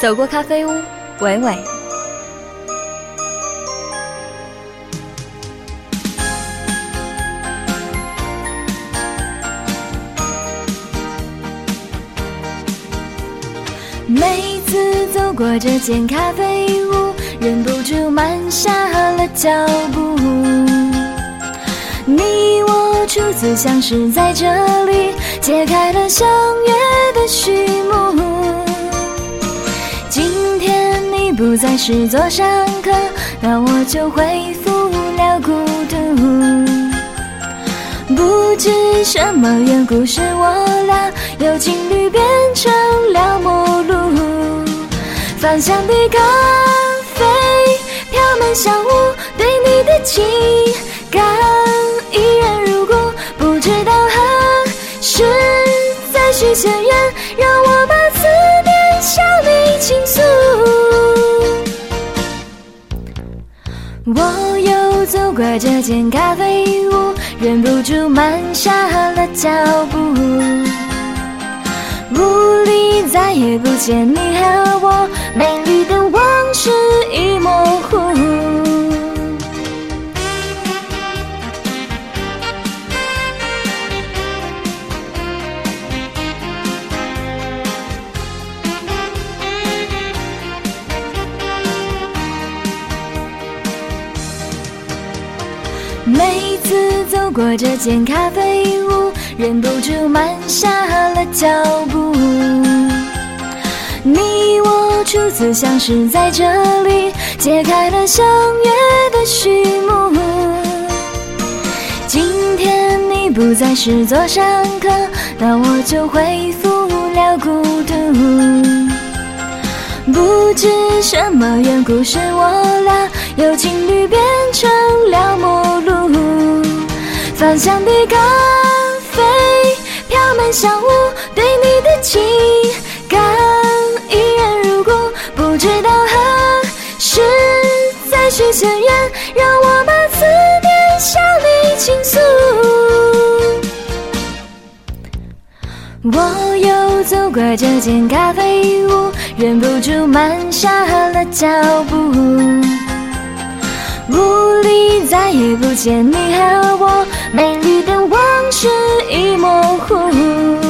走过咖啡屋，伟伟。每次走过这间咖啡屋，忍不住慢下了脚步。你我初次相识在这里，揭开了相约的序幕。不再是座上客，那我就恢复了孤独。不知什么缘故，使我俩由情侣变成了陌路。芳香的咖啡飘满小屋，对你的情过这间咖啡屋，忍不住慢下了脚步。屋里再也不见你和我，每次走过这间咖啡屋，忍不住慢下了脚步。你我初次相识在这里，揭开了相约的序幕。今天你不再是座上客，那我就恢复了孤独。不知什么缘故，使我俩由情侣变成了。芳香的咖啡飘满小屋，对你的情感依然如故。不知道何时再续前缘，让我把思念向你倾诉。我又走过这间咖啡屋，忍不住慢下了脚步。屋里再也不见你和我，美丽的往事已模糊。